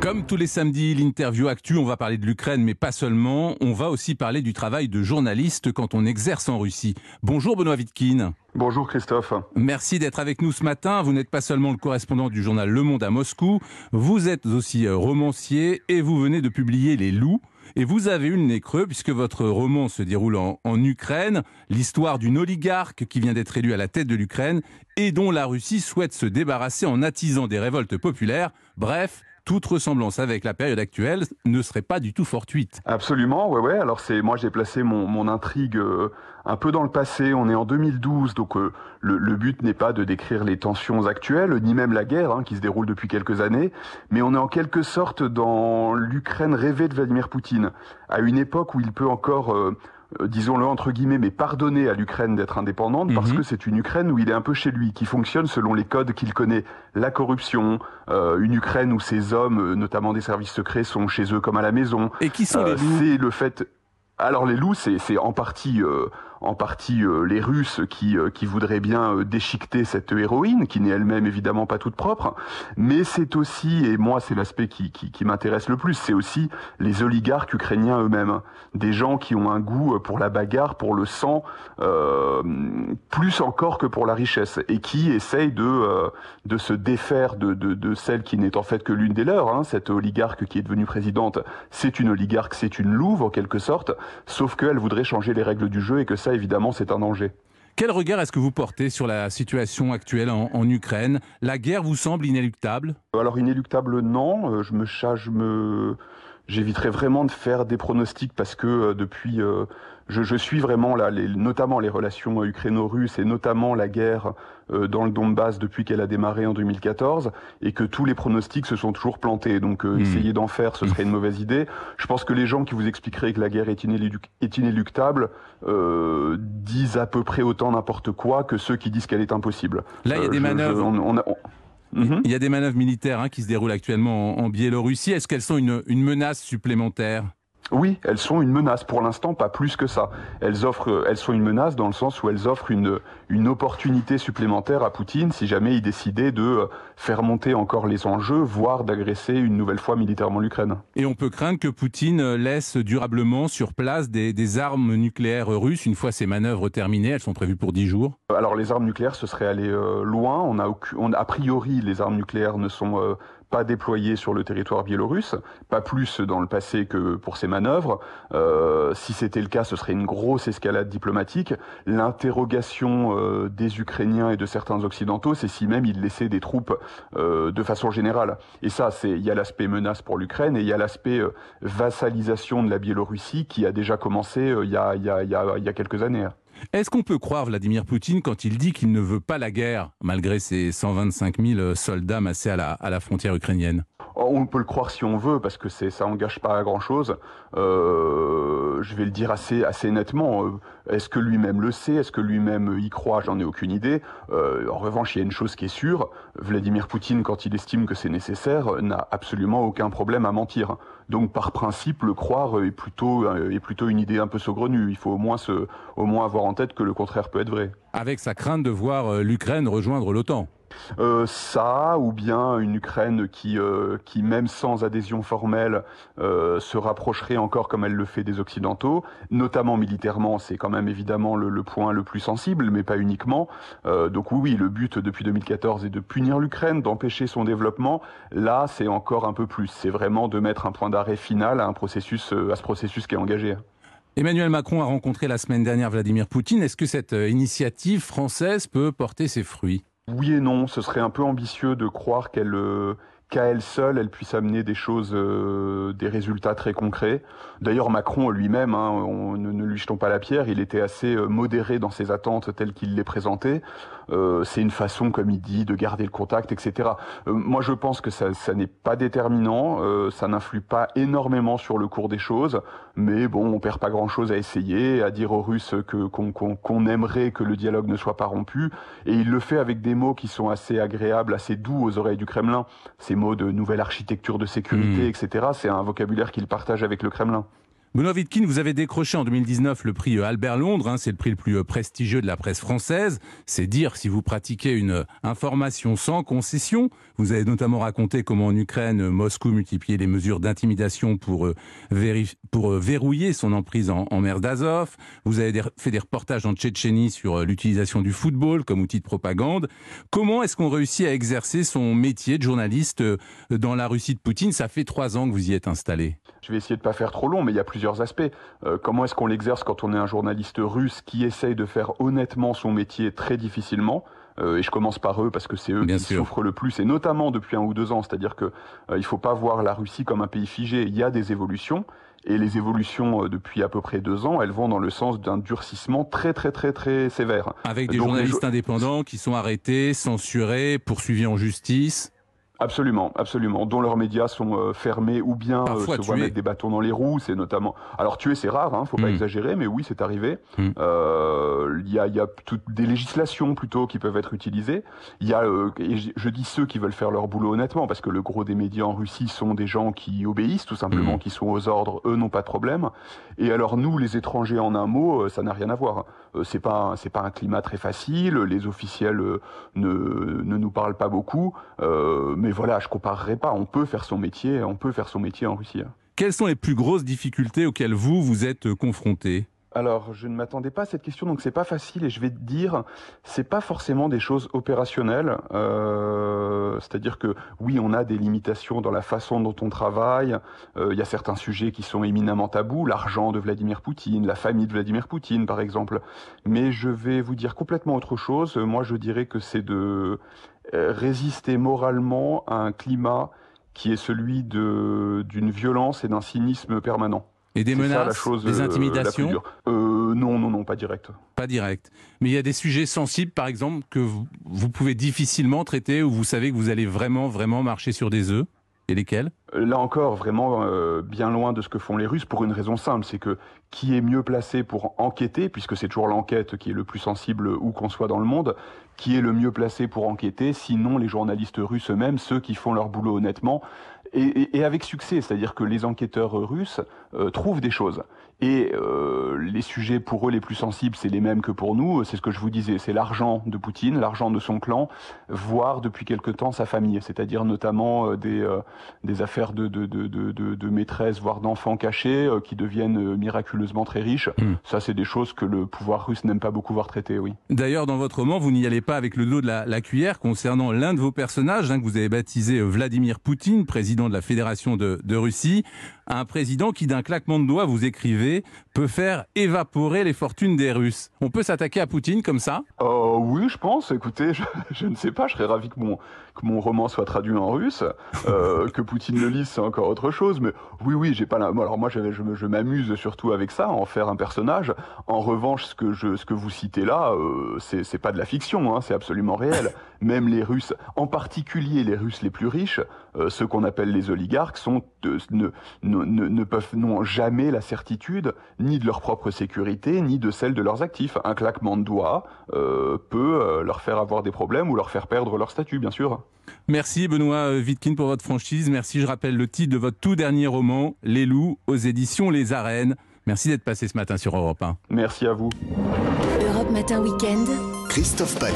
Comme tous les samedis, l'interview actu, on va parler de l'Ukraine, mais pas seulement. On va aussi parler du travail de journaliste quand on exerce en Russie. Bonjour Benoît Vitkin. Bonjour Christophe. Merci d'être avec nous ce matin. Vous n'êtes pas seulement le correspondant du journal Le Monde à Moscou, vous êtes aussi euh, romancier et vous venez de publier Les Loups. Et vous avez eu le nez creux puisque votre roman se déroule en, en Ukraine, l'histoire d'une oligarque qui vient d'être élue à la tête de l'Ukraine et dont la Russie souhaite se débarrasser en attisant des révoltes populaires. Bref, toute ressemblance avec la période actuelle ne serait pas du tout fortuite. Absolument, ouais, ouais. Alors c'est moi j'ai placé mon, mon intrigue euh, un peu dans le passé. On est en 2012, donc euh, le, le, but n'est pas de décrire les tensions actuelles, ni même la guerre hein, qui se déroule depuis quelques années, mais on est en quelque sorte dans l'Ukraine rêvée de Vladimir Poutine, à une époque où il peut encore euh, disons-le entre guillemets, mais pardonner à l'Ukraine d'être indépendante parce Mhm. que c'est une Ukraine où il est un peu chez lui, qui fonctionne selon les codes qu'il connaît. La corruption, euh, une Ukraine où ses hommes, euh, notamment des services secrets, sont chez eux comme à la maison. Et qui sont Euh, les loups c'est le fait. Alors les loups, c'est c'est en partie, euh, en partie euh, les Russes qui euh, voudraient bien euh, déchiqueter cette héroïne, qui n'est elle-même évidemment pas toute propre. Mais c'est aussi, et moi c'est l'aspect qui m'intéresse le plus, c'est aussi les oligarques ukrainiens eux-mêmes, des gens qui ont un goût pour la bagarre, pour le sang, plus encore que pour la richesse, et qui essayent de se défaire de celle qui n'est en fait que l'une des leurs, hein, cette oligarque qui est devenue présidente c'est une oligarque, c'est une louve en quelque sorte, sauf qu'elle voudrait changer les règles du jeu et que ça évidemment c'est un danger. Quel regard est-ce que vous portez sur la situation actuelle en, en Ukraine? La guerre vous semble inéluctable? Alors inéluctable non, euh, je me je me j'éviterai vraiment de faire des pronostics parce que euh, depuis euh, je, je suis vraiment là, les, notamment les relations ukraino-russes et notamment la guerre euh, dans le Donbass depuis qu'elle a démarré en 2014 et que tous les pronostics se sont toujours plantés. Donc euh, Hmm. essayer d'en faire, ce serait une mauvaise idée. Je pense que les gens qui vous expliqueraient que la guerre est, inélu- est inéluctable euh, disent à peu près autant n'importe quoi que ceux qui disent qu'elle est impossible. Là, il y a Euh, des je- je- manœuvres. on- on a- on- Mhm. Il y a des manœuvres militaires hein, qui se déroulent actuellement en, en Biélorussie. Est-ce qu'elles sont une, une menace supplémentaire? Oui, elles sont une menace. Pour l'instant, pas plus que ça. Elles offrent, elles sont une menace dans le sens où elles offrent une, une opportunité supplémentaire à Poutine si jamais il décidait de euh, faire monter encore les enjeux, voire d'agresser une nouvelle fois militairement l'Ukraine. Et on peut craindre que Poutine laisse durablement sur place des, des armes nucléaires russes une fois ces manœuvres terminées. Elles sont prévues pour 10 jours. Alors les armes nucléaires, ce serait aller euh, loin. On a, on, a priori, les armes nucléaires ne sont euh, pas déployées sur le territoire biélorusse, pas plus dans le passé que pour ces manœuvres. Euh, si c'était le cas, ce serait une grosse escalade diplomatique. L'interrogation euh, des Ukrainiens et de certains Occidentaux, c'est si même ils laissaient des troupes euh, de façon générale. Et ça, c'est il y a l'aspect menace pour l'Ukraine et il y a l'aspect euh, vassalisation de la Biélorussie qui a déjà commencé euh, il y, a, y, a, y, a, il y a quelques années. Est-ce qu'on peut croire Vladimir Poutine quand il dit qu'il ne veut pas la guerre, malgré ses 125 000 soldats massés à la, frontière ukrainienne Oh, On peut le croire si on veut, parce que ça engage pas à grand chose. Euh, je vais le dire assez assez nettement. Euh, Est-ce que lui-même le sait? Est-ce que lui-même y croit? J'en ai aucune idée. Euh, en revanche, il y a une chose qui est sûre Vladimir Poutine, quand il estime que c'est nécessaire, n'a absolument aucun problème à mentir. Donc, par principe, le croire est plutôt euh, est plutôt une idée un peu saugrenue. Il faut au moins se au moins avoir en tête que le contraire peut être vrai. Avec sa crainte de voir euh, l'Ukraine rejoindre l'OTAN. Euh, ça, ou bien une Ukraine qui, euh, qui même sans adhésion formelle, euh, se rapprocherait encore comme elle le fait des Occidentaux, notamment militairement, c'est quand même évidemment le, point le plus sensible, mais pas uniquement. Donc oui, oui, le but depuis 2014 est de punir l'Ukraine, d'empêcher son développement. Là, c'est encore un peu plus. C'est vraiment de mettre un point d'arrêt final à un processus, à ce processus qui est engagé. Emmanuel Macron a rencontré la semaine dernière Vladimir Poutine. Est-ce que cette initiative française peut porter ses fruits? Oui et non, ce serait un peu ambitieux de croire qu'elle euh, qu'à elle seule, elle puisse amener des choses, euh, des résultats très concrets. D'ailleurs, Macron lui-même, hein, ne, lui jetons pas la pierre, il était assez euh, modéré dans ses attentes telles qu'il les présentait. Euh, c'est une façon, comme il dit, de garder le contact, etc. Moi, je pense que ça, n'est pas déterminant, ça n'influe pas énormément sur le cours des choses, mais bon, on perd pas grand-chose à essayer, à dire aux Russes qu'on aimerait que le dialogue ne soit pas rompu, et il le fait avec des mots qui sont assez agréables, assez doux aux oreilles du Kremlin. De nouvelle architecture de sécurité, Mmh. etc. C'est un vocabulaire qu'il partage avec le Kremlin. Benoît vous avez décroché en 2019 le prix euh, Albert Londres, hein, c'est le prix le plus euh, prestigieux de la presse française. C'est dire si vous pratiquez une euh, information sans concession. Vous avez notamment raconté comment en Ukraine, Moscou multipliait les mesures d'intimidation pour verrouiller son emprise en, mer d'Azov. Vous avez fait des reportages en Tchétchénie sur l'utilisation du football comme outil de propagande. Comment est-ce qu'on réussit à exercer son métier de journaliste dans la Russie de Poutine? Ça fait trois ans que vous y êtes installé. Je vais essayer de pas faire trop long, mais il y a plusieurs aspects. Euh, comment est-ce qu'on l'exerce quand on est un journaliste russe qui essaye de faire honnêtement son métier très difficilement euh, et je commence par eux parce que c'est eux qui souffrent le plus, et notamment depuis un ou deux ans. C'est-à-dire que euh, il faut pas voir la Russie comme un pays figé. Il y a des évolutions, et les évolutions depuis à peu près deux ans, elles vont dans le sens d'un durcissement très très très très sévère. Avec des journalistes indépendants qui sont arrêtés, censurés, poursuivis en justice. Absolument, absolument. Dont leurs médias sont euh, fermés ou bien euh, se voient mettre des bâtons dans les roues. C'est notamment. Alors tuer, c'est rare, hein, faut pas hmm. exagérer, mais oui, c'est arrivé. Hmm. Euh, il y a, y a toutes des législations plutôt qui peuvent être utilisées. Il y a, et je dis ceux qui veulent faire leur boulot honnêtement, parce que le gros des médias en Russie sont des gens qui obéissent tout simplement, hmm. qui sont aux ordres. Eux n'ont pas de problème. Et alors nous, les étrangers, en un mot, ça n'a rien à voir. c'est pas, c'est pas un climat très facile. Les officiels ne, ne nous parlent pas beaucoup. Euh, mais voilà, je comparerai pas. On peut faire son métier, on peut faire son métier en Russie. Quelles sont les plus grosses difficultés auxquelles vous vous êtes confronté alors, je ne m'attendais pas à cette question, donc c'est pas facile. Et je vais te dire, c'est pas forcément des choses opérationnelles. Euh, c'est-à-dire que oui, on a des limitations dans la façon dont on travaille. Euh, il y a certains sujets qui sont éminemment tabous, l'argent de Vladimir Poutine, la famille de Vladimir Poutine, par exemple. Mais je vais vous dire complètement autre chose. Moi, je dirais que c'est de euh, résister moralement à un climat qui est celui d'une violence et d'un cynisme permanent. Et des menaces, des euh, intimidations euh, Non, non, non, pas direct. Pas direct. Mais il y a des sujets sensibles, par exemple, que vous, vous pouvez difficilement traiter, où vous savez que vous allez vraiment, vraiment marcher sur des œufs et lesquels? Là encore, vraiment euh, bien loin de ce que font les Russes pour une raison simple, c'est que qui est mieux placé pour enquêter, puisque c'est toujours l'enquête qui est le plus sensible où qu'on soit dans le monde, qui est le mieux placé pour enquêter, sinon les journalistes russes eux-mêmes, ceux qui font leur boulot honnêtement, et, avec succès, c'est-à-dire que les enquêteurs russes euh, trouvent des choses. Et euh, les sujets pour eux les plus sensibles, c'est les mêmes que pour nous. C'est ce que je vous disais, c'est l'argent de Poutine, l'argent de son clan, voire depuis quelque temps sa famille, c'est-à-dire notamment euh, des, euh, des affaires de, de, de, de, de maîtresses, voire d'enfants cachés, euh, qui deviennent miraculeusement très riches. Hmm. Ça, c'est des choses que le pouvoir russe n'aime pas beaucoup voir traiter, oui. D'ailleurs, dans votre roman, vous n'y allez pas avec le dos de la, la cuillère concernant l'un de vos personnages, hein, que vous avez baptisé Vladimir Poutine, président de la Fédération de, Russie, un président qui, d'un claquement de doigts, vous écrivez, peut faire évaporer les fortunes des Russes. On peut s'attaquer à Poutine comme ça? Euh, Oui, je pense. Écoutez, je, ne sais pas. Je serais ravi que mon, que mon roman soit traduit en russe. Euh, que Poutine le lise, c'est encore autre chose. Mais oui, oui, j'ai pas la... Alors moi, je, m'amuse surtout avec ça, en faire un personnage. En revanche, ce que, vous citez là, euh, c'est pas de la fiction. Hein, c'est absolument réel. Même les Russes, en particulier les Russes les plus riches, euh, ceux qu'on appelle les oligarques, sont, ne, ne peuvent n'ont jamais la certitude ni de leur propre sécurité, ni de celle de leurs actifs. Un claquement de doigts euh, peut euh, leur faire avoir des problèmes ou leur faire perdre leur statut, bien sûr. Merci Benoît Wittkin pour votre franchise. Merci, je rappelle le titre de votre tout dernier roman, Les loups, aux éditions Les Arènes. Merci d'être passé ce matin sur Europe 1. Merci à vous. Europe Matin Weekend. Christophe Palais.